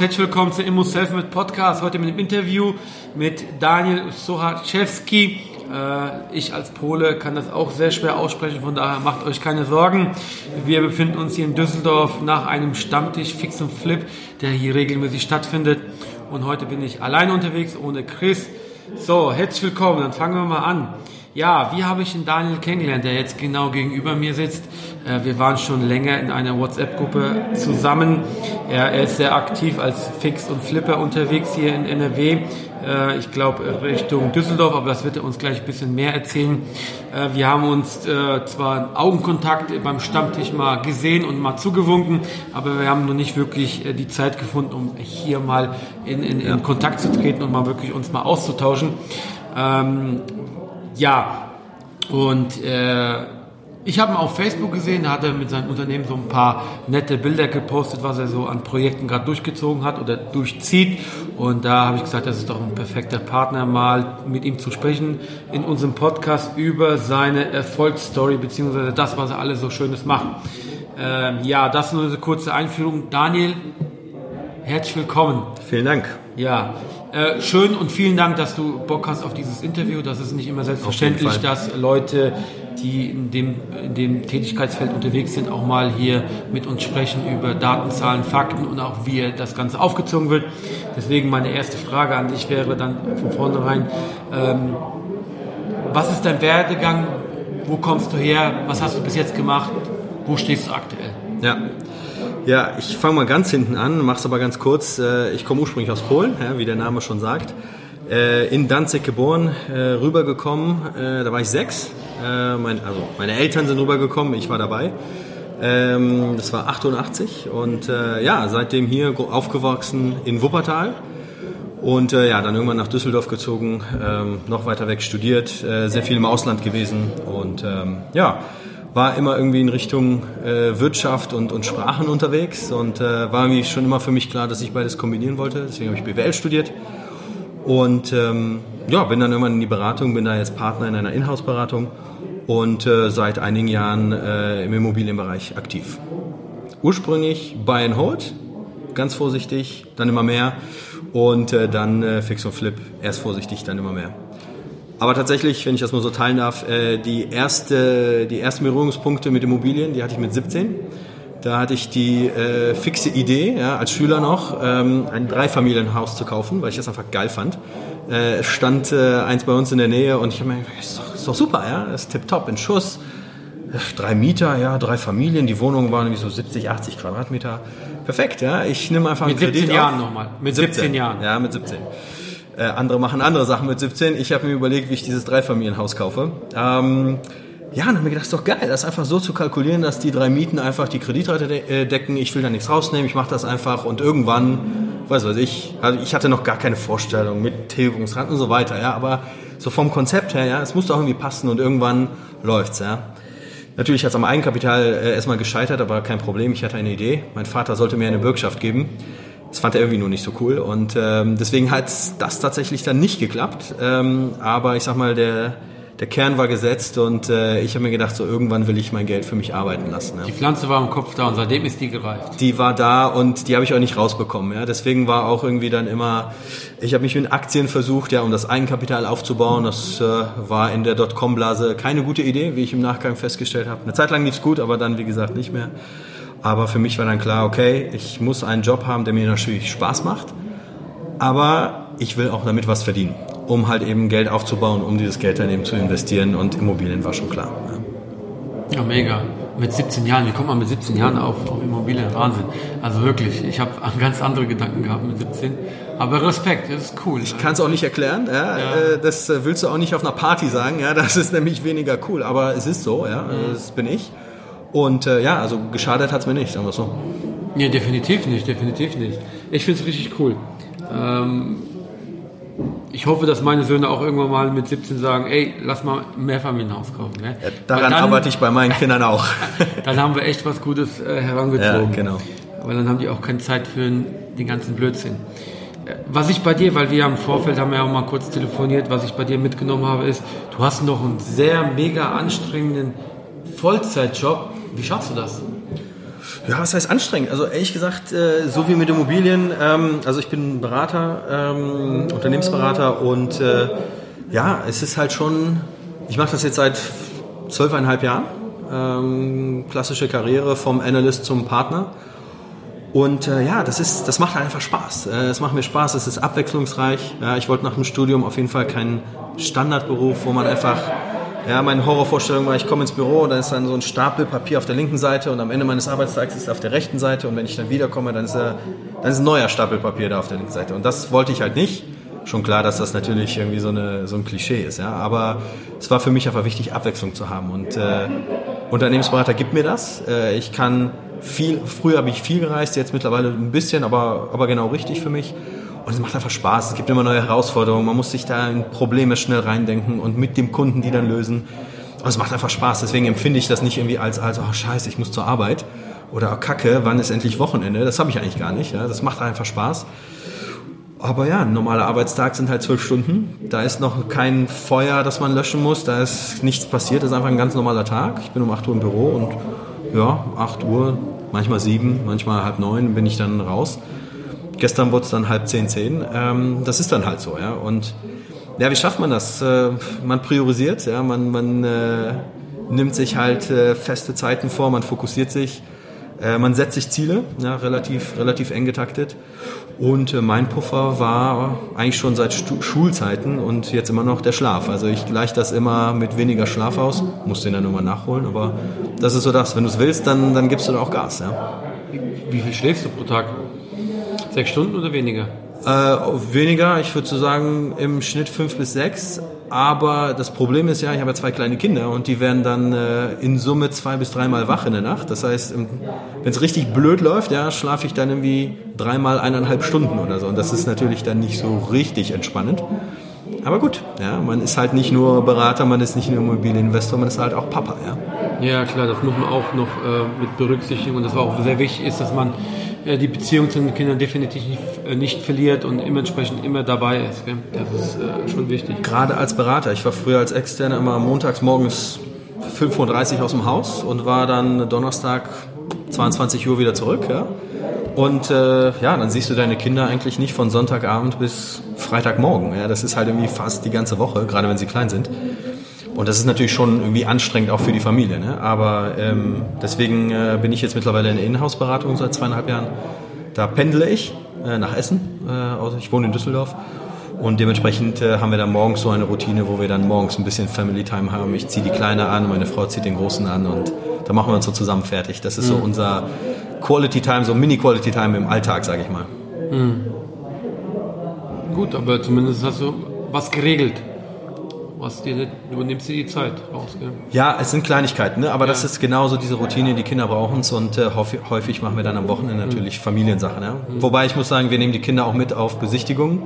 Herzlich willkommen zu Immo Self mit Podcast. Heute mit dem Interview mit Daniel Sochaczewski. Äh, ich als Pole kann das auch sehr schwer aussprechen, von daher macht euch keine Sorgen. Wir befinden uns hier in Düsseldorf nach einem Stammtisch Fix und Flip, der hier regelmäßig stattfindet. Und heute bin ich alleine unterwegs, ohne Chris. So, herzlich willkommen, dann fangen wir mal an. Ja, wie habe ich den Daniel kennengelernt, der jetzt genau gegenüber mir sitzt? Äh, wir waren schon länger in einer WhatsApp-Gruppe zusammen. Er, ist sehr aktiv als Fix und Flipper unterwegs hier in NRW. Äh, ich glaube Richtung Düsseldorf, aber das wird er uns gleich ein bisschen mehr erzählen. Äh, wir haben uns zwar Augenkontakt beim Stammtisch mal gesehen und mal zugewunken, aber wir haben noch nicht wirklich die Zeit gefunden, um hier mal in, in, in Kontakt zu treten und mal wirklich uns mal auszutauschen. Ähm, ja, und äh, ich habe ihn auf Facebook gesehen, da hat er mit seinem Unternehmen so ein paar nette Bilder gepostet, was er so an Projekten gerade durchgezogen hat oder durchzieht. Und da habe ich gesagt, das ist doch ein perfekter Partner, mal mit ihm zu sprechen in unserem Podcast über seine Erfolgsstory beziehungsweise das, was er alles so Schönes macht. Ähm, ja, das ist nur eine kurze Einführung. Daniel, herzlich willkommen. Vielen Dank. Ja, äh, schön und vielen Dank, dass du Bock hast auf dieses Interview. Das ist nicht immer selbstverständlich, dass Leute, die in dem, in dem Tätigkeitsfeld unterwegs sind, auch mal hier mit uns sprechen über Datenzahlen, Fakten und auch wie das Ganze aufgezogen wird. Deswegen meine erste Frage an dich wäre dann von vornherein, ähm, was ist dein Werdegang? Wo kommst du her? Was hast du bis jetzt gemacht? Wo stehst du aktuell? Ja, ja, ich fange mal ganz hinten an, mach's aber ganz kurz. Äh, ich komme ursprünglich aus Polen, wie der Name schon sagt. Äh, in Danzig geboren, äh, rübergekommen, da war ich sechs. also meine Eltern sind rübergekommen, ich war dabei. Ähm, das war 88 und ja, seitdem hier aufgewachsen in Wuppertal. Und äh, ja, dann irgendwann nach Düsseldorf gezogen, ähm, noch weiter weg studiert, äh, sehr viel im Ausland gewesen und ähm, ja, war immer irgendwie in Richtung äh, Wirtschaft und, und Sprachen unterwegs und äh, war irgendwie schon immer für mich klar, dass ich beides kombinieren wollte. Deswegen habe ich BWL studiert und ähm, ja, bin dann irgendwann in die Beratung, bin da jetzt Partner in einer Inhouse-Beratung und äh, seit einigen Jahren äh, im Immobilienbereich aktiv. Ursprünglich Buy and Hold, ganz vorsichtig, dann immer mehr und äh, dann äh, Fix und Flip, erst vorsichtig, dann immer mehr. Aber tatsächlich, wenn ich das mal so teilen darf, äh, die, erste, die ersten Berührungspunkte mit Immobilien, die hatte ich mit 17. Da hatte ich die äh, fixe Idee, ja, als Schüler noch, ähm, ein Dreifamilienhaus zu kaufen, weil ich das einfach geil fand. Äh, stand äh, eins bei uns in der Nähe und ich habe mir gedacht, ist doch, ist doch super, ja, das ist tipptopp, in Schuss. Drei Mieter, ja, drei Familien, die Wohnungen waren irgendwie so 70, 80 Quadratmeter. Perfekt, ja, ich nehme einfach einen Mit 17 Jahren nochmal, mit 17, 17 Jahren. Ja, mit 17. Äh, andere machen andere Sachen mit 17. Ich habe mir überlegt, wie ich dieses Dreifamilienhaus kaufe. Ähm, ja, dann habe mir gedacht, das ist doch geil, das einfach so zu kalkulieren, dass die drei Mieten einfach die Kreditrate de äh, decken. Ich will da nichts rausnehmen, ich mache das einfach und irgendwann, weiß was ich, also ich hatte noch gar keine Vorstellung mit Tilgungsrand und so weiter, ja, aber so vom Konzept her, ja, es muss doch irgendwie passen und irgendwann läuft's, ja. Natürlich hat es am Eigenkapital äh, erstmal gescheitert, aber kein Problem, ich hatte eine Idee. Mein Vater sollte mir eine Bürgschaft geben. Das fand er irgendwie nur nicht so cool und ähm, deswegen hat das tatsächlich dann nicht geklappt. Ähm, aber ich sag mal, der, der Kern war gesetzt und äh, ich habe mir gedacht, so irgendwann will ich mein Geld für mich arbeiten lassen. Ja. Die Pflanze war im Kopf da und seitdem ist die gereift. Die war da und die habe ich auch nicht rausbekommen. Ja. Deswegen war auch irgendwie dann immer, ich habe mich mit Aktien versucht, ja, um das Eigenkapital aufzubauen. Das äh, war in der Dotcom-Blase keine gute Idee, wie ich im Nachgang festgestellt habe. Eine Zeit lang lief's gut, aber dann wie gesagt nicht mehr. Aber für mich war dann klar, okay, ich muss einen Job haben, der mir natürlich Spaß macht, aber ich will auch damit was verdienen, um halt eben Geld aufzubauen, um dieses Geld dann eben zu investieren und Immobilien war schon klar. Ja, ja mega. Mit 17 Jahren, wie kommt man mit 17 Jahren auf, auf Immobilien? Wahnsinn. Also wirklich, ich habe ganz andere Gedanken gehabt mit 17. Aber Respekt, das ist cool. Ich kann es auch nicht erklären. Ja, ja. Äh, das äh, willst du auch nicht auf einer Party sagen. Ja, das ist nämlich weniger cool. Aber es ist so. Ja, mhm. das bin ich. Und äh, ja, also geschadet hat es mir nicht, sagen wir so. Ja, definitiv nicht, definitiv nicht. Ich finde es richtig cool. Ähm, ich hoffe, dass meine Söhne auch irgendwann mal mit 17 sagen, ey, lass mal ein Mehrfamilienhaus kaufen. Ne? Ja, daran dann, arbeite ich bei meinen Kindern auch. dann haben wir echt was Gutes äh, herangezogen. Ja, genau. Weil dann haben die auch keine Zeit für den ganzen Blödsinn. Äh, was ich bei dir, weil wir im Vorfeld haben ja auch mal kurz telefoniert, was ich bei dir mitgenommen habe, ist, du hast noch einen sehr mega anstrengenden Vollzeitjob. Wie schaffst du das? Ja, was heißt anstrengend? Also ehrlich gesagt, äh, so wie mit Immobilien, ähm, also ich bin Berater, ähm, Unternehmensberater und äh, ja, es ist halt schon, ich mache das jetzt seit zwölfeinhalb Jahren, ähm, klassische Karriere vom Analyst zum Partner. Und äh, ja, das, ist, das macht einfach Spaß. Äh, es macht mir Spaß, es ist abwechslungsreich. Ja, ich wollte nach dem Studium auf jeden Fall keinen Standardberuf, wo man einfach ja, meine Horrorvorstellung war, ich komme ins Büro dann ist dann so ein Stapel Papier auf der linken Seite und am Ende meines Arbeitstags ist es auf der rechten Seite und wenn ich dann wiederkomme, dann ist, äh, dann ist ein neuer Stapel Papier da auf der linken Seite. Und das wollte ich halt nicht. Schon klar, dass das natürlich irgendwie so, eine, so ein Klischee ist, ja. Aber es war für mich einfach wichtig, Abwechslung zu haben. Und äh, Unternehmensberater gibt mir das. Äh, ich kann viel, früher habe ich viel gereist, jetzt mittlerweile ein bisschen, aber, aber genau richtig für mich. Und es macht einfach Spaß. Es gibt immer neue Herausforderungen. Man muss sich da in Probleme schnell reindenken und mit dem Kunden die dann lösen. Und es macht einfach Spaß. Deswegen empfinde ich das nicht irgendwie als, als oh scheiße, ich muss zur Arbeit. Oder oh, kacke, wann ist endlich Wochenende? Das habe ich eigentlich gar nicht. Ja. Das macht einfach Spaß. Aber ja, ein normaler Arbeitstag sind halt zwölf Stunden. Da ist noch kein Feuer, das man löschen muss. Da ist nichts passiert. Das ist einfach ein ganz normaler Tag. Ich bin um 8 Uhr im Büro und ja, 8 Uhr, manchmal 7, manchmal halb 9 bin ich dann raus. Gestern wurde es dann halb zehn, zehn. Ähm, das ist dann halt so, ja. Und ja, wie schafft man das? Äh, man priorisiert, ja, man, man äh, nimmt sich halt äh, feste Zeiten vor, man fokussiert sich, äh, man setzt sich Ziele, ja, relativ, relativ eng getaktet. Und äh, mein Puffer war eigentlich schon seit Stu Schulzeiten und jetzt immer noch der Schlaf. Also ich gleiche das immer mit weniger Schlaf aus, muss den dann nochmal nachholen, aber das ist so das. Wenn du es willst, dann, dann gibst du da auch Gas. Ja. Wie viel schläfst du pro Tag? Sechs Stunden oder weniger? Äh, weniger, ich würde so sagen im Schnitt fünf bis sechs. Aber das Problem ist ja, ich habe ja zwei kleine Kinder und die werden dann äh, in Summe zwei bis dreimal wach in der Nacht. Das heißt, wenn es richtig blöd läuft, ja, schlafe ich dann irgendwie dreimal eineinhalb Stunden oder so. Und das ist natürlich dann nicht so richtig entspannend. Aber gut, ja, man ist halt nicht nur Berater, man ist nicht nur Immobilieninvestor, man ist halt auch Papa, ja. Ja, klar, das muss man auch noch äh, mit berücksichtigen und das war auch sehr wichtig ist, dass man die Beziehung zu den Kindern definitiv nicht, äh, nicht verliert und dementsprechend immer dabei ist. Gell? Das ist äh, schon wichtig. Gerade als Berater. Ich war früher als Externer immer montags morgens 5.30 Uhr aus dem Haus und war dann Donnerstag 22 Uhr wieder zurück. Ja? Und äh, ja, dann siehst du deine Kinder eigentlich nicht von Sonntagabend bis Freitagmorgen. Ja? Das ist halt irgendwie fast die ganze Woche, gerade wenn sie klein sind. Und das ist natürlich schon irgendwie anstrengend auch für die Familie. Ne? Aber ähm, deswegen äh, bin ich jetzt mittlerweile in der Inhouse-Beratung seit zweieinhalb Jahren. Da pendle ich äh, nach Essen. Äh, also ich wohne in Düsseldorf. Und dementsprechend äh, haben wir dann morgens so eine Routine, wo wir dann morgens ein bisschen Family Time haben. Ich ziehe die Kleine an, meine Frau zieht den Großen an und da machen wir uns so zusammen fertig. Das ist so mhm. unser Quality Time, so Mini-Quality Time im Alltag, sage ich mal. Mhm. Gut, aber zumindest hast du was geregelt was dir nicht, du nimmst dir die Zeit raus. Gell? Ja, es sind Kleinigkeiten, ne? aber ja. das ist genauso diese Routine, die Kinder brauchen es und äh, häufig, häufig, machen wir dann am Wochenende mhm. natürlich mhm. Familiensachen. Ja? Mhm. Wobei ich muss sagen, wir nehmen die Kinder auch mit auf Besichtigungen.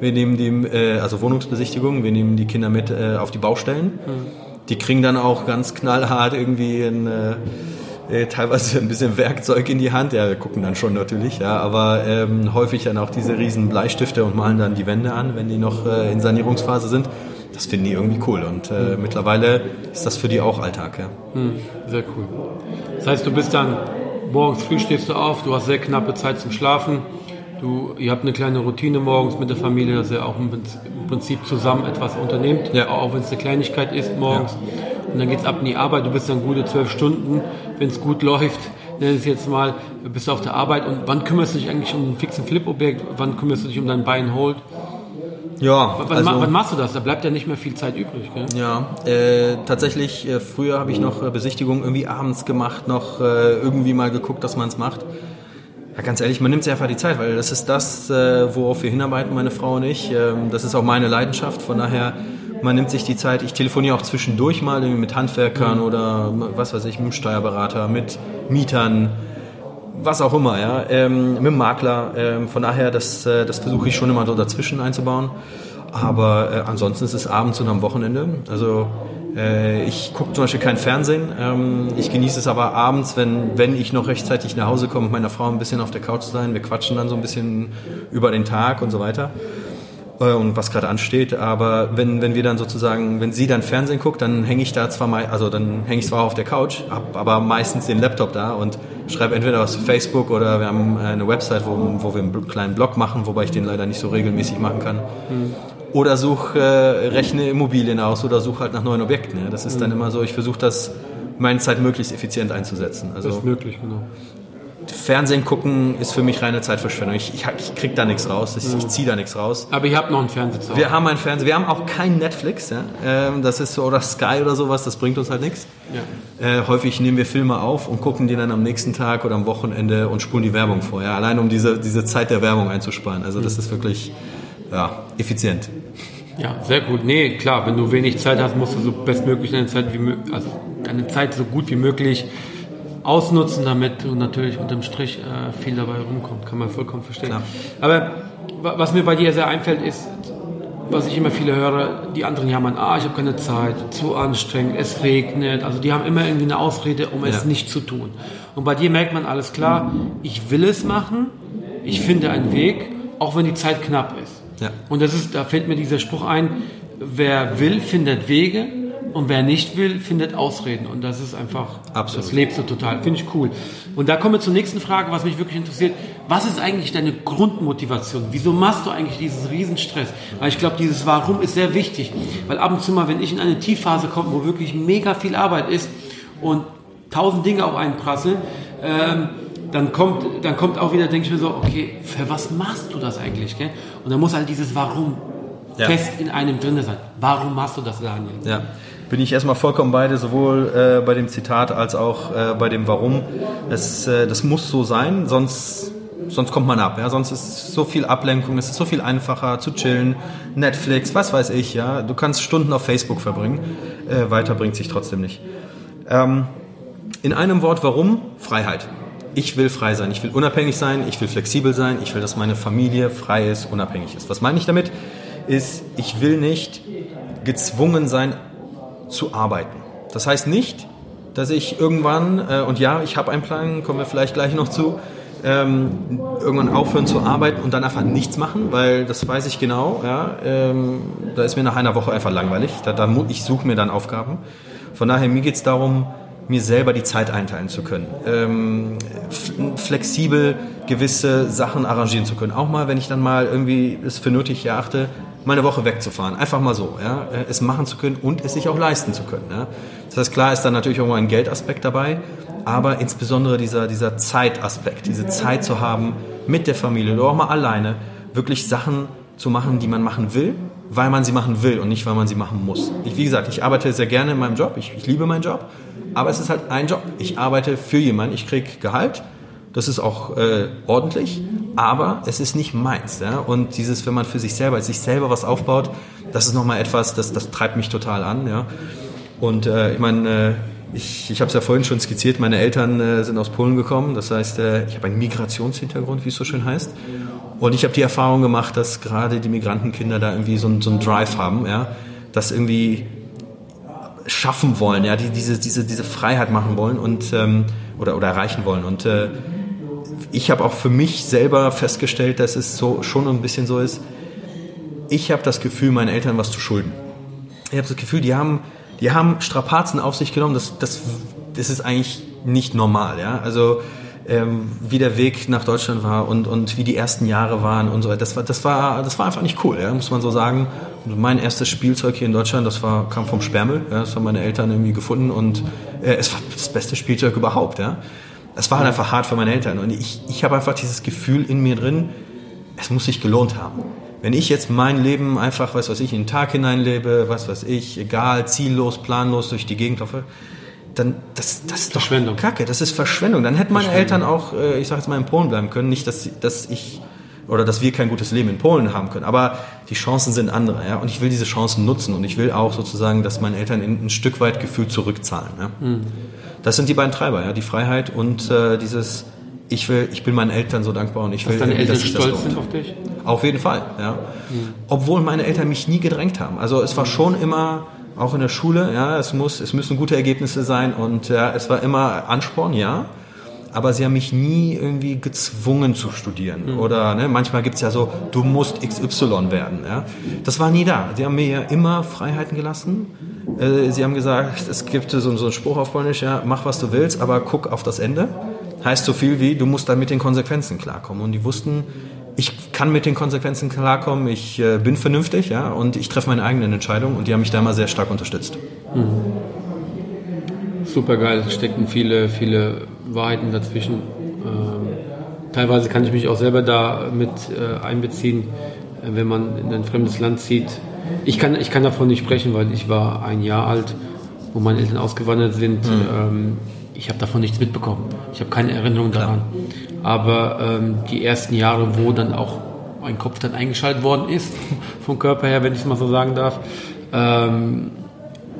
Wir nehmen die, äh, also Wohnungsbesichtigungen, wir nehmen die Kinder mit äh, auf die Baustellen. Mhm. Die kriegen dann auch ganz knallhart irgendwie ein, äh, äh, teilweise ein bisschen Werkzeug in die Hand. Ja, wir gucken dann schon natürlich, ja, aber ähm, häufig dann auch diese riesen Bleistifte und malen dann die Wände an, wenn die noch äh, in Sanierungsphase sind das finden die irgendwie cool. Und äh, mhm. mittlerweile ist das für die auch Alltag. Ja. Mhm, sehr cool. Das heißt, du bist dann morgens früh stehst du auf, du hast sehr knappe Zeit zum Schlafen. Du, ihr habt eine kleine Routine morgens mit der Familie, dass ihr auch im Prinzip zusammen etwas unternehmt, ja. auch wenn es eine Kleinigkeit ist morgens. Ja. Und dann geht es ab in die Arbeit, du bist dann gute zwölf Stunden, wenn es gut läuft, nenne es jetzt mal, bist du auf der Arbeit und wann kümmerst du dich eigentlich um ein fixen Flip-Objekt, wann kümmerst du dich um dein Bein Hold? Ja. Wann, also, wann, machst du das? Da bleibt ja nicht mehr viel Zeit übrig. Gell? Ja, äh, tatsächlich, äh, früher habe ich noch äh, Besichtigungen irgendwie abends gemacht, noch äh, irgendwie mal geguckt, dass man es macht. Ja, ganz ehrlich, man nimmt sich einfach die Zeit, weil das ist das, äh, worauf wir hinarbeiten, meine Frau und ich. Ähm, das ist auch meine Leidenschaft, von daher, man nimmt sich die Zeit. Ich telefoniere auch zwischendurch mal mit Handwerkern mhm. oder was weiß ich, mit dem Steuerberater, mit Mietern was auch immer, ja, ähm, mit dem Makler. Ähm, von daher, das, äh, das versuche ich schon immer so dazwischen einzubauen. Aber äh, ansonsten ist es abends und am Wochenende. Also äh, ich gucke zum Beispiel kein Fernsehen. Ähm, ich genieße es aber abends, wenn, wenn ich noch rechtzeitig nach Hause komme, mit meiner Frau ein bisschen auf der Couch zu sein. Wir quatschen dann so ein bisschen über den Tag und so weiter äh, und was gerade ansteht. Aber wenn, wenn wir dann sozusagen, wenn sie dann Fernsehen guckt, dann hänge ich da zwar mal, also dann hänge ich zwar auf der Couch, hab aber meistens den Laptop da und schreibe entweder was Facebook oder wir haben eine Website, wo, wo wir einen kleinen Blog machen, wobei ich den leider nicht so regelmäßig machen kann. Mhm. Oder such, äh, rechne Immobilien aus oder suche halt nach neuen Objekten. Ja. Das ist dann immer so, ich versuche das meine Zeit möglichst effizient einzusetzen. Also, das ist möglich, genau. Fernsehen gucken ist für mich reine Zeitverschwendung. Ich, ich, ich krieg da nichts raus, ich, ich ziehe da nichts raus. Aber ihr habt noch einen Fernseher. Wir haben einen Fernseher. Wir haben auch kein Netflix. Ja? Ähm, das ist so oder Sky oder sowas. Das bringt uns halt nichts. Ja. Äh, häufig nehmen wir Filme auf und gucken die dann am nächsten Tag oder am Wochenende und spulen die Werbung vor. Ja? Allein um diese, diese Zeit der Werbung einzusparen. Also das ist wirklich ja, effizient. Ja, sehr gut. Nee, klar, wenn du wenig Zeit hast, musst du so bestmöglich deine Zeit wie also deine Zeit so gut wie möglich ausnutzen, damit du natürlich unterm Strich äh, viel dabei rumkommt. Kann man vollkommen verstehen. Klar. Aber was mir bei dir sehr einfällt, ist, was ich immer viele höre, die anderen jammern, ah, ich habe keine Zeit, zu anstrengend, es regnet. Also die haben immer irgendwie eine Ausrede, um ja. es nicht zu tun. Und bei dir merkt man alles klar, ich will es machen, ich finde einen Weg, auch wenn die Zeit knapp ist. Ja. Und das ist, da fällt mir dieser Spruch ein, wer will, findet Wege und wer nicht will, findet Ausreden. Und das ist einfach, Absolut. das lebst du total. Finde ich cool. Und da kommen wir zur nächsten Frage, was mich wirklich interessiert. Was ist eigentlich deine Grundmotivation? Wieso machst du eigentlich diesen Riesenstress? Weil ich glaube, dieses Warum ist sehr wichtig. Weil ab und zu mal, wenn ich in eine Tiefphase komme, wo wirklich mega viel Arbeit ist und tausend Dinge auf einen prasseln, ähm, dann kommt, dann kommt auch wieder, denke ich mir so, okay, für was machst du das eigentlich? Gell? Und dann muss halt dieses Warum ja. fest in einem drin sein. Warum machst du das, Daniel? Ja bin ich erstmal vollkommen beide, sowohl äh, bei dem Zitat als auch äh, bei dem Warum. Es, äh, das muss so sein, sonst, sonst kommt man ab. Ja? Sonst ist so viel Ablenkung, es ist so viel einfacher zu chillen, Netflix, was weiß ich. Ja? Du kannst Stunden auf Facebook verbringen, äh, weiter bringt sich trotzdem nicht. Ähm, in einem Wort, warum? Freiheit. Ich will frei sein, ich will unabhängig sein, ich will flexibel sein, ich will, dass meine Familie frei ist, unabhängig ist. Was meine ich damit? Ist, ich will nicht gezwungen sein, zu arbeiten. Das heißt nicht, dass ich irgendwann, äh, und ja, ich habe einen Plan, kommen wir vielleicht gleich noch zu, ähm, irgendwann aufhören zu arbeiten und dann einfach nichts machen, weil das weiß ich genau. Ja, ähm, da ist mir nach einer Woche einfach langweilig. Da, da, ich suche mir dann Aufgaben. Von daher, mir geht es darum, mir selber die Zeit einteilen zu können, ähm, flexibel gewisse Sachen arrangieren zu können. Auch mal, wenn ich dann mal irgendwie es für nötig erachte, meine Woche wegzufahren. Einfach mal so, ja, es machen zu können und es sich auch leisten zu können. Ja. Das heißt, klar ist da natürlich auch mal ein Geldaspekt dabei, aber insbesondere dieser, dieser Zeitaspekt, diese Zeit zu haben mit der Familie oder auch mal alleine, wirklich Sachen zu machen, die man machen will, weil man sie machen will und nicht, weil man sie machen muss. Ich, wie gesagt, ich arbeite sehr gerne in meinem Job, ich, ich liebe meinen Job, aber es ist halt ein Job. Ich arbeite für jemanden, ich kriege Gehalt, das ist auch äh, ordentlich, aber es ist nicht meins. Ja? Und dieses, wenn man für sich selber, sich selber was aufbaut, das ist nochmal etwas, das, das treibt mich total an. Ja? Und äh, ich meine, äh, ich, ich habe es ja vorhin schon skizziert, meine Eltern äh, sind aus Polen gekommen. Das heißt, äh, ich habe einen Migrationshintergrund, wie es so schön heißt. Und ich habe die Erfahrung gemacht, dass gerade die Migrantenkinder da irgendwie so, so einen Drive haben, ja? das irgendwie schaffen wollen, ja, die diese, diese, diese Freiheit machen wollen und ähm, oder, oder erreichen wollen. Und äh, ich habe auch für mich selber festgestellt, dass es so schon ein bisschen so ist. Ich habe das Gefühl, meinen Eltern was zu schulden. Ich habe das Gefühl, die haben, die haben Strapazen auf sich genommen. Das, das, das ist eigentlich nicht normal. Ja? Also ähm, wie der Weg nach Deutschland war und, und wie die ersten Jahre waren und so. Das war, das war, das war einfach nicht cool, ja? muss man so sagen. Und mein erstes Spielzeug hier in Deutschland, das war, kam vom Sperrmüll. Ja? Das haben meine Eltern irgendwie gefunden und äh, es war das beste Spielzeug überhaupt. Ja? Es war halt einfach hart für meine Eltern. Und ich, ich habe einfach dieses Gefühl in mir drin, es muss sich gelohnt haben. Wenn ich jetzt mein Leben einfach, was weiß ich, in den Tag hineinlebe, was weiß ich, egal, ziellos, planlos durch die Gegend laufe, dann das, das ist doch Kacke, das ist Verschwendung. Dann hätten meine Eltern auch, äh, ich sage jetzt mal, in Polen bleiben können. Nicht, dass, dass ich oder dass wir kein gutes Leben in Polen haben können. Aber die Chancen sind andere, ja. Und ich will diese Chancen nutzen und ich will auch sozusagen, dass meine Eltern ein Stück weit Gefühl zurückzahlen. Ja? Mhm. Das sind die beiden Treiber, ja, die Freiheit und äh, dieses ich will, ich bin meinen Eltern so dankbar und ich Dass will, deine irgendwie, Eltern dass das stolz lohnt. sind auf dich? Auf jeden Fall, ja. Obwohl meine Eltern mich nie gedrängt haben. Also es war schon immer, auch in der Schule, ja, es muss, es müssen gute Ergebnisse sein und ja, es war immer Ansporn, ja. Aber sie haben mich nie irgendwie gezwungen zu studieren. Oder ne, manchmal gibt's ja so, du musst XY werden. Ja. Das war nie da. Sie haben mir ja immer Freiheiten gelassen. Äh, Sie haben gesagt, es gibt so, so einen Spruch auf Polnisch, ja, mach was du willst, aber guck auf das Ende. Heißt so viel wie, du musst dann mit den Konsequenzen klarkommen. Und die wussten, ich kann mit den Konsequenzen klarkommen, ich äh, bin vernünftig, ja, und ich treffe meine eigenen Entscheidungen und die haben mich da immer sehr stark unterstützt. Super geil, es stecken viele, viele Wahrheiten dazwischen. Ähm, teilweise kann ich mich auch selber da mit äh, einbeziehen, äh, wenn man in ein fremdes Land zieht. Ich kann, ich kann davon nicht sprechen, weil ich war ein Jahr alt, wo meine Eltern ausgewandert sind. Ähm, ich habe davon nichts mitbekommen. Ich habe keine Erinnerung daran. Aber ähm, die ersten Jahre, wo dann auch mein Kopf dann eingeschaltet worden ist, vom Körper her, wenn ich es mal so sagen darf, ähm,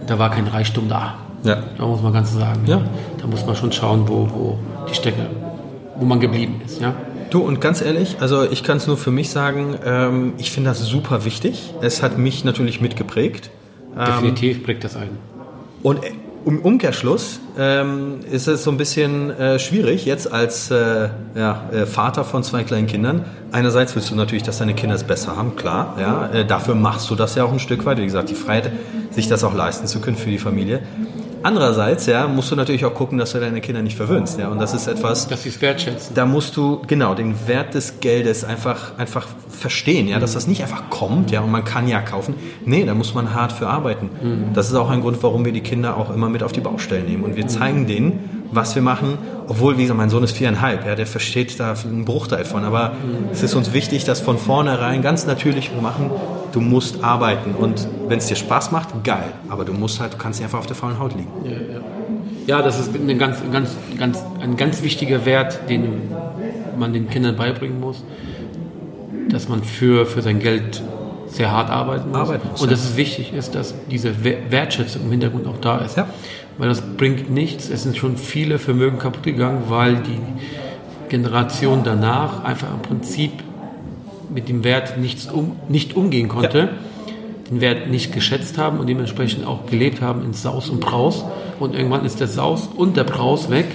da war kein Reichtum da. Ja. Da muss man ganz sagen. Ja. Da muss man schon schauen, wo, wo die Strecke, wo man geblieben ist. Ja. Du, und ganz ehrlich, also ich kann es nur für mich sagen, ähm, ich finde das super wichtig. Es hat mich natürlich mitgeprägt. Definitiv prägt das ein. Und im Umkehrschluss ähm, ist es so ein bisschen äh, schwierig, jetzt als äh, ja, äh, Vater von zwei kleinen Kindern. Einerseits willst du natürlich, dass deine Kinder es besser haben, klar. Ja, äh, dafür machst du das ja auch ein Stück weit. Wie gesagt, die Freiheit, sich das auch leisten zu können für die Familie. Andererseits ja, musst du natürlich auch gucken, dass du deine Kinder nicht verwöhnst. Ja, und das ist etwas, Dass sie es wertschätzen. da musst du genau den Wert des Geldes einfach einfach verstehen, ja, dass das nicht einfach kommt, ja, und man kann ja kaufen. Nee, da muss man hart für arbeiten. Das ist auch ein Grund, warum wir die Kinder auch immer mit auf die Baustellen nehmen und wir zeigen denen, was wir machen, obwohl, wie gesagt, mein Sohn ist viereinhalb, ja, der versteht da einen Bruchteil von, aber es ist uns wichtig, das von vornherein ganz natürlich machen. Du musst arbeiten und wenn es dir Spaß macht, geil, aber du musst halt, du kannst nicht einfach auf der faulen Haut liegen. Ja, das ist eine ganz, ganz, ganz, ein ganz wichtiger Wert, den man den Kindern beibringen muss, dass man für, für sein Geld sehr hart arbeiten muss. Arbeiten muss, und ja. dass es wichtig ist, dass diese We- Wertschätzung im Hintergrund auch da ist. Ja. Weil das bringt nichts. Es sind schon viele Vermögen kaputt gegangen, weil die Generation danach einfach im Prinzip mit dem Wert nichts um, nicht umgehen konnte, den Wert nicht geschätzt haben und dementsprechend auch gelebt haben in Saus und Braus. Und irgendwann ist der Saus und der Braus weg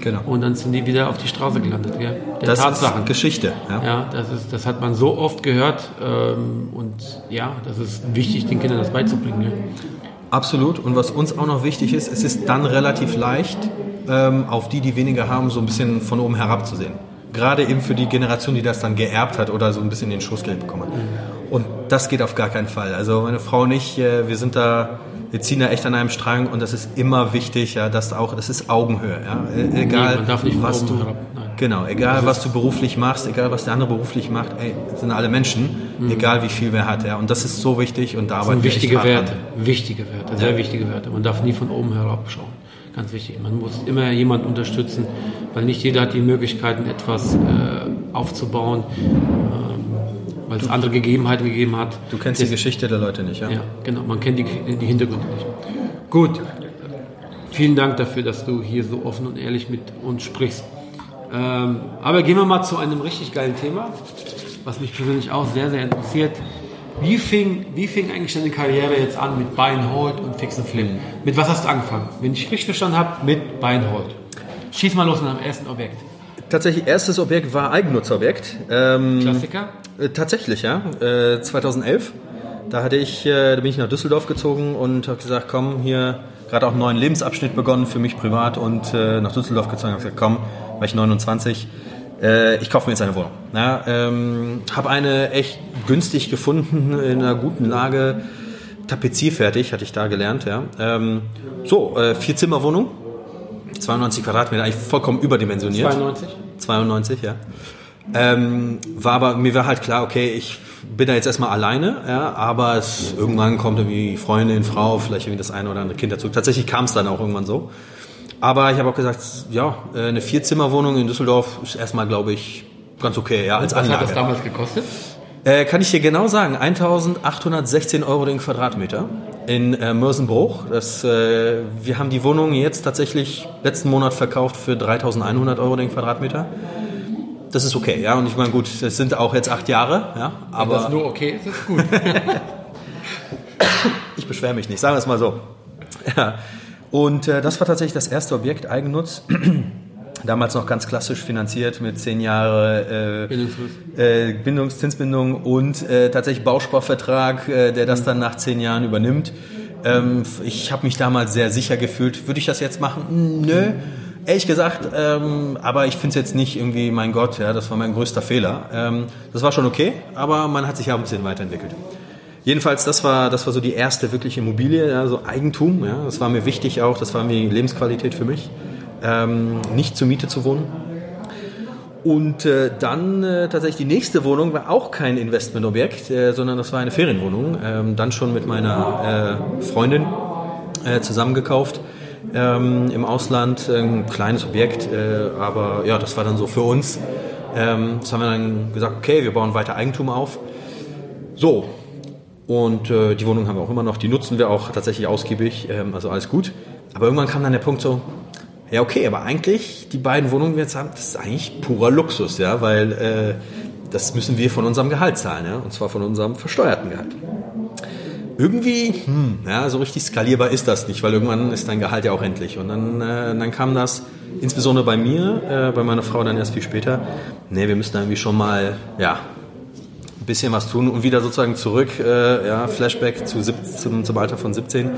Genau. und dann sind die wieder auf die Straße gelandet. Gell? Der Das Tatsachen. ist Geschichte. Ja. Ja, das, ist, das hat man so oft gehört ähm, und ja, das ist wichtig, den Kindern das beizubringen. Gell? Absolut. Und was uns auch noch wichtig ist, es ist dann relativ leicht, ähm, auf die, die weniger haben, so ein bisschen von oben herab zu sehen. Gerade eben für die Generation, die das dann geerbt hat oder so ein bisschen den Schussgeld bekommen hat. Und das geht auf gar keinen Fall. Also meine Frau und ich, äh, wir sind da, wir ziehen da echt an einem Strang und das ist immer wichtig, ja, dass auch, das ist Augenhöhe, ja. E- Egal, Nee, was du, genau, egal was du beruflich machst, egal was der andere beruflich macht, ey, sind alle Menschen, egal wie viel wer hat, ja. Und das ist so wichtig und da Das arbeiten sind wir wichtige Werte, wichtige Werte, sehr wichtige Werte. Man darf nie von oben herab schauen. Ganz wichtig. Man muss immer jemanden unterstützen, weil nicht jeder hat die Möglichkeiten, etwas äh, aufzubauen, ähm, weil es andere Gegebenheiten gegeben hat. Du kennst die Geschichte der Leute nicht, ja? Ja, genau. Man kennt die, die Hintergründe nicht. Gut. Vielen Dank dafür, dass du hier so offen und ehrlich mit uns sprichst. Ähm, aber gehen wir mal zu einem richtig geilen Thema, was mich persönlich auch sehr, sehr interessiert. Wie fing, wie fing eigentlich deine Karriere jetzt an mit Beinhold und Fix and Flip? Mit was hast du angefangen? Wenn ich richtig verstanden habe, mit Beinhold. Schieß mal los in deinem ersten Objekt. Tatsächlich, erstes Objekt war Eigennutzobjekt. Ähm, Klassiker? äh, tatsächlich, ja. Äh, 2011. Da hatte ich, äh, da bin ich nach Düsseldorf gezogen und habe gesagt, komm, hier gerade auch einen neuen Lebensabschnitt begonnen für mich privat und äh, nach Düsseldorf gezogen. Habe gesagt, komm, war ich 29. Äh, ich kaufe mir jetzt eine Wohnung. Ja, ähm, habe eine echt günstig gefunden, in einer guten Lage, tapezierfertig, hatte ich da gelernt. Ja. Ähm, so, äh, vier Zimmerwohnung, 92 Quadratmeter, eigentlich vollkommen überdimensioniert. 92? 92, ja. Ähm, war aber, mir war halt klar, okay, ich bin da jetzt erstmal alleine, ja, aber es, irgendwann kommt irgendwie Freundin, Frau, vielleicht irgendwie das eine oder andere Kind dazu. Tatsächlich kam es dann auch irgendwann so. Aber ich habe auch gesagt, ja, äh, eine Vierzimmerwohnung in Düsseldorf ist erstmal, glaube ich, ganz okay, ja, als Was hat das Anlage. damals gekostet? Äh, kann ich dir genau sagen, 1816 Euro den Quadratmeter in äh, Mörsenbruch. Das, äh, wir haben die Wohnung jetzt tatsächlich letzten Monat verkauft für 3100 Euro den Quadratmeter. Das ist okay, ja. Und ich meine, gut, es sind auch jetzt acht Jahre, ja. Aber Wenn das nur okay ist, ist gut. ich beschwere mich nicht, sagen wir es mal so. Ja. Und äh, das war tatsächlich das erste Objekt, Eigennutz. Damals noch ganz klassisch finanziert mit zehn Jahre äh, äh, Bindungszinsbindung und äh, tatsächlich Bausparvertrag, äh, der das dann nach zehn Jahren übernimmt. Ähm, ich habe mich damals sehr sicher gefühlt. Würde ich das jetzt machen? Hm, Nö. Ehrlich gesagt, ähm, aber ich finde es jetzt nicht irgendwie, mein Gott, ja, das war mein größter Fehler. Ähm, das war schon okay, aber man hat sich ja ein bisschen weiterentwickelt. Jedenfalls, das war, das war so die erste wirkliche Immobilie, ja, so Eigentum. Ja, das war mir wichtig auch, das war mir Lebensqualität für mich, ähm, nicht zur Miete zu wohnen. Und äh, dann äh, tatsächlich die nächste Wohnung war auch kein Investmentobjekt, äh, sondern das war eine Ferienwohnung. Ähm, dann schon mit meiner äh, Freundin äh, zusammengekauft ähm, im Ausland. Ein kleines Objekt, äh, aber ja, das war dann so für uns. Ähm, das haben wir dann gesagt, okay, wir bauen weiter Eigentum auf. So, und äh, die Wohnung haben wir auch immer noch, die nutzen wir auch tatsächlich ausgiebig, ähm, also alles gut. Aber irgendwann kam dann der Punkt so, ja okay, aber eigentlich die beiden Wohnungen, die wir jetzt haben, das ist eigentlich purer Luxus, ja, weil äh, das müssen wir von unserem Gehalt zahlen, ja, und zwar von unserem versteuerten Gehalt. Irgendwie, hm, ja, so richtig skalierbar ist das nicht, weil irgendwann ist dein Gehalt ja auch endlich. Und dann, äh, dann kam das, insbesondere bei mir, äh, bei meiner Frau dann erst viel später, nee, wir müssen da irgendwie schon mal, ja, ein bisschen was tun und wieder sozusagen zurück, äh, ja, Flashback zu zum, zum Alter von 17.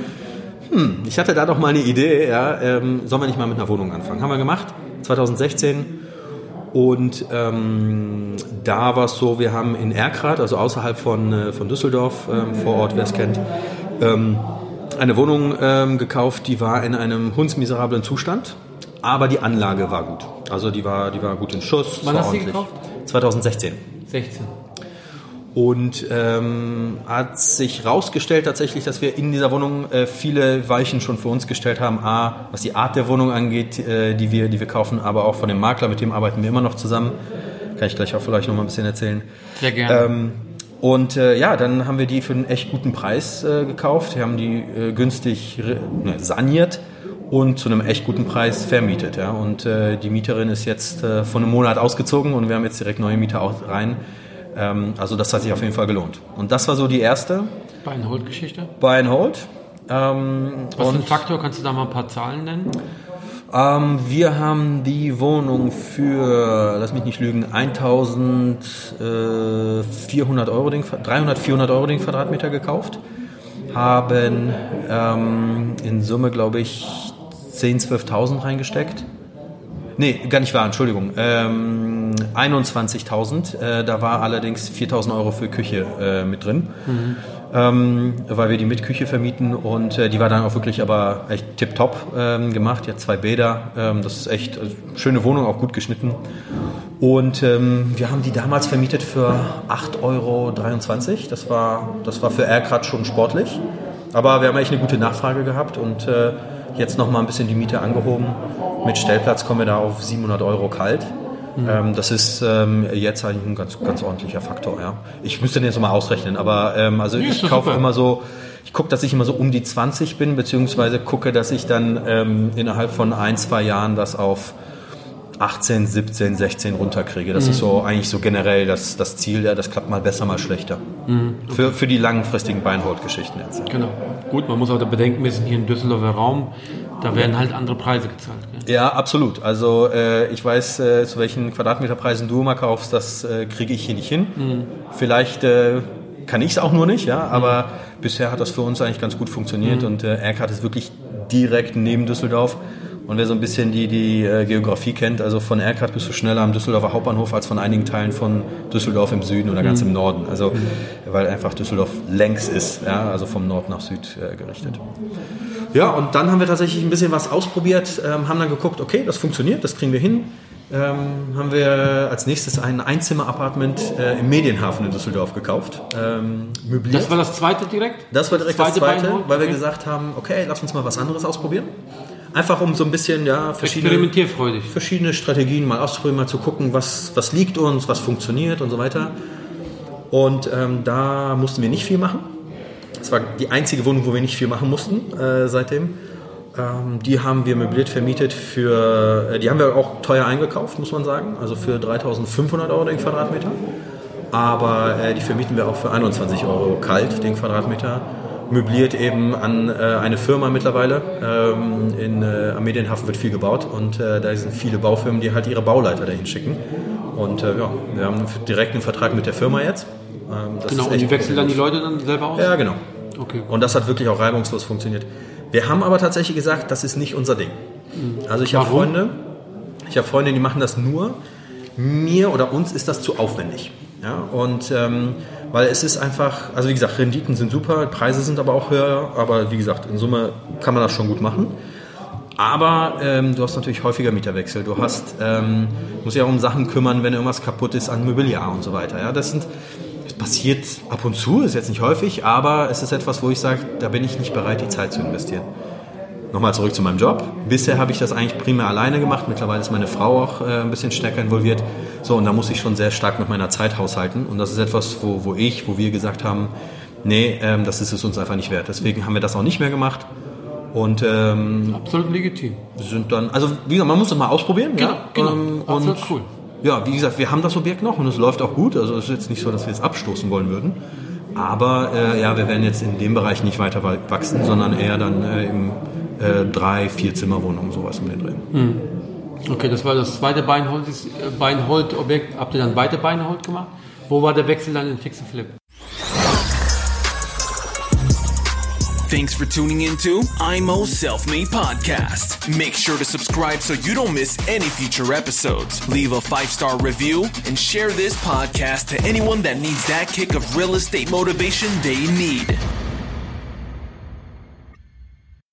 Hm, ich hatte da doch mal eine Idee, ja, ähm, sollen wir nicht mal mit einer Wohnung anfangen? Haben wir gemacht, 2016. Und ähm, da war es so, wir haben in Erkrath, also außerhalb von, äh, von Düsseldorf, ähm, vor Ort, wer es kennt, ähm, eine Wohnung ähm, gekauft, die war in einem hundsmiserablen Zustand, aber die Anlage war gut. Also die war, die war gut in Schuss. Wann war hast du die ordentlich. gekauft? 2016. 16. Und ähm, hat sich herausgestellt tatsächlich, dass wir in dieser Wohnung äh, viele Weichen schon für uns gestellt haben. A, was die Art der Wohnung angeht, äh, die, wir, die wir kaufen, aber auch von dem Makler, mit dem arbeiten wir immer noch zusammen. Kann ich gleich auch vielleicht noch mal ein bisschen erzählen. Sehr gerne. Ähm, und äh, ja, dann haben wir die für einen echt guten Preis äh, gekauft. Wir haben die äh, günstig ne, saniert und zu einem echt guten Preis vermietet. Ja. Und äh, die Mieterin ist jetzt äh, vor einem Monat ausgezogen und wir haben jetzt direkt neue Mieter auch rein. Ähm, also das hat sich auf jeden Fall gelohnt. Und das war so die erste Bei einer Hold-Geschichte. Buy and Hold. Ähm, Was für ein Faktor? Kannst du da mal ein paar Zahlen nennen? ähm, wir haben die Wohnung für, lass mich nicht lügen, 1400 Euro, den, 300, 400 Euro den Quadratmeter gekauft. Haben ähm, in Summe, glaube ich, 10.000, 12.000 reingesteckt. Nee, gar nicht wahr, Entschuldigung. Ähm, 21.000. Äh, da war allerdings 4.000 Euro für Küche äh, mit drin. Ähm, weil wir die mit Küche vermieten und äh, die war dann auch wirklich aber echt tipptopp ähm, gemacht. Die hat zwei Bäder. Ähm, das ist echt also, schöne Wohnung, auch gut geschnitten. Und ähm, wir haben die damals vermietet für 8,23 Euro. Das war, das war für Erkrad schon sportlich. Aber wir haben echt eine gute Nachfrage gehabt und äh, jetzt nochmal ein bisschen die Miete angehoben. Mit Stellplatz kommen wir da auf 700 Euro kalt. Ähm, das ist ähm, jetzt eigentlich ein ganz, ganz ordentlicher Faktor. Ja. Ich müsste den jetzt mal ausrechnen, aber ähm, also Nee, ich kaufe super. immer so, ich gucke, dass ich immer so um die 20 bin, beziehungsweise gucke, dass ich dann ähm, innerhalb von ein, zwei Jahren das auf 18, 17, 16 runterkriege. Das ist so eigentlich so generell das, das Ziel, ja, das klappt mal besser, mal schlechter. Für, für die langfristigen Beinhold-Geschichten jetzt. Genau. Gut, man muss auch da bedenken, wir sind hier im Düsseldorfer Raum, da werden halt andere Preise gezahlt. Gell? Ja, absolut. Also äh, ich weiß, äh, zu welchen Quadratmeterpreisen du immer kaufst, das äh, kriege ich hier nicht hin. Vielleicht äh, kann ich es auch nur nicht, ja, aber bisher hat das für uns eigentlich ganz gut funktioniert und äh, Erkrath ist wirklich direkt neben Düsseldorf. Und wer so ein bisschen die, die äh, Geografie kennt, also von Erkrath bist du schneller am Düsseldorfer Hauptbahnhof als von einigen Teilen von Düsseldorf im Süden oder ganz im Norden. Also weil einfach Düsseldorf längs ist, ja, also vom Nord nach Süd äh, gerichtet. Ja, und dann haben wir tatsächlich ein bisschen was ausprobiert, ähm, haben dann geguckt, okay, das funktioniert, das kriegen wir hin. Ähm, haben wir als nächstes ein Einzimmer-Apartment äh, im Medienhafen in Düsseldorf gekauft, ähm, möbliert. Das war das zweite direkt? Das war direkt Zweite das zweite, weil wir Okay. gesagt haben, okay, lass uns mal was anderes ausprobieren. Einfach um so ein bisschen, ja, verschiedene, Experimentierfreudig. verschiedene Strategien mal auszuprobieren, mal zu gucken, was, was liegt uns, was funktioniert und so weiter. Und ähm, da mussten wir nicht viel machen. Das war die einzige Wohnung, wo wir nicht viel machen mussten äh, seitdem. Ähm, die haben wir möbliert vermietet für, äh, die haben wir auch teuer eingekauft, muss man sagen, also für 3.500 Euro den Quadratmeter. Aber äh, die vermieten wir auch für 21 Euro kalt den Quadratmeter. Möbliert eben an äh, eine Firma mittlerweile. Ähm, in, äh, am Medienhafen wird viel gebaut und äh, da sind viele Baufirmen, die halt ihre Bauleiter dahin schicken. Und äh, ja, wir haben direkt einen Vertrag mit der Firma jetzt. Ähm, genau, und die wechseln dann die Leute dann selber aus? Ja, genau. Okay. Und das hat wirklich auch reibungslos funktioniert. Wir haben aber tatsächlich gesagt, das ist nicht unser Ding. Also ich habe Freunde, ich habe Freunde, die machen das nur. Mir oder uns ist das zu aufwendig. Ja, und ähm, weil es ist einfach, also wie gesagt, Renditen sind super, Preise sind aber auch höher, aber wie gesagt, in Summe kann man das schon gut machen. Aber ähm, du hast natürlich häufiger Mieterwechsel. Du hast, ähm, musst dich auch um Sachen kümmern, wenn irgendwas kaputt ist an Mobiliar und so weiter. Ja, das sind, passiert ab und zu, ist jetzt nicht häufig, aber es ist etwas, wo ich sage, da bin ich nicht bereit, die Zeit zu investieren. Nochmal zurück zu meinem Job. Bisher habe ich das eigentlich primär alleine gemacht. Mittlerweile ist meine Frau auch äh, ein bisschen stärker involviert. So, und da muss ich schon sehr stark mit meiner Zeit haushalten. Und das ist etwas, wo, wo ich, wo wir gesagt haben, nee, ähm, das ist es uns einfach nicht wert. Deswegen haben wir das auch nicht mehr gemacht. Und ähm, absolut legitim. Sind dann, also wie gesagt, man muss es mal ausprobieren. Genau, ja? genau. Ähm, absolut cool ja, wie gesagt, wir haben das Objekt noch und es läuft auch gut. Also es ist jetzt nicht so, dass wir es abstoßen wollen würden. Aber äh, ja, wir werden jetzt in dem Bereich nicht weiter wachsen, sondern eher dann äh, im äh, drei, vier Zimmerwohnungen sowas um den Dreh. Hm. Okay, das war das zweite Beinhold-Objekt. Äh, Habt ihr dann weiter Beinhold gemacht? Wo war der Wechsel dann in Fix Flip? Thanks for tuning into IMO Self Made Podcast. Make sure to subscribe so you don't miss any future episodes. Leave a five star review and share this podcast to anyone that needs that kick of real estate motivation they need.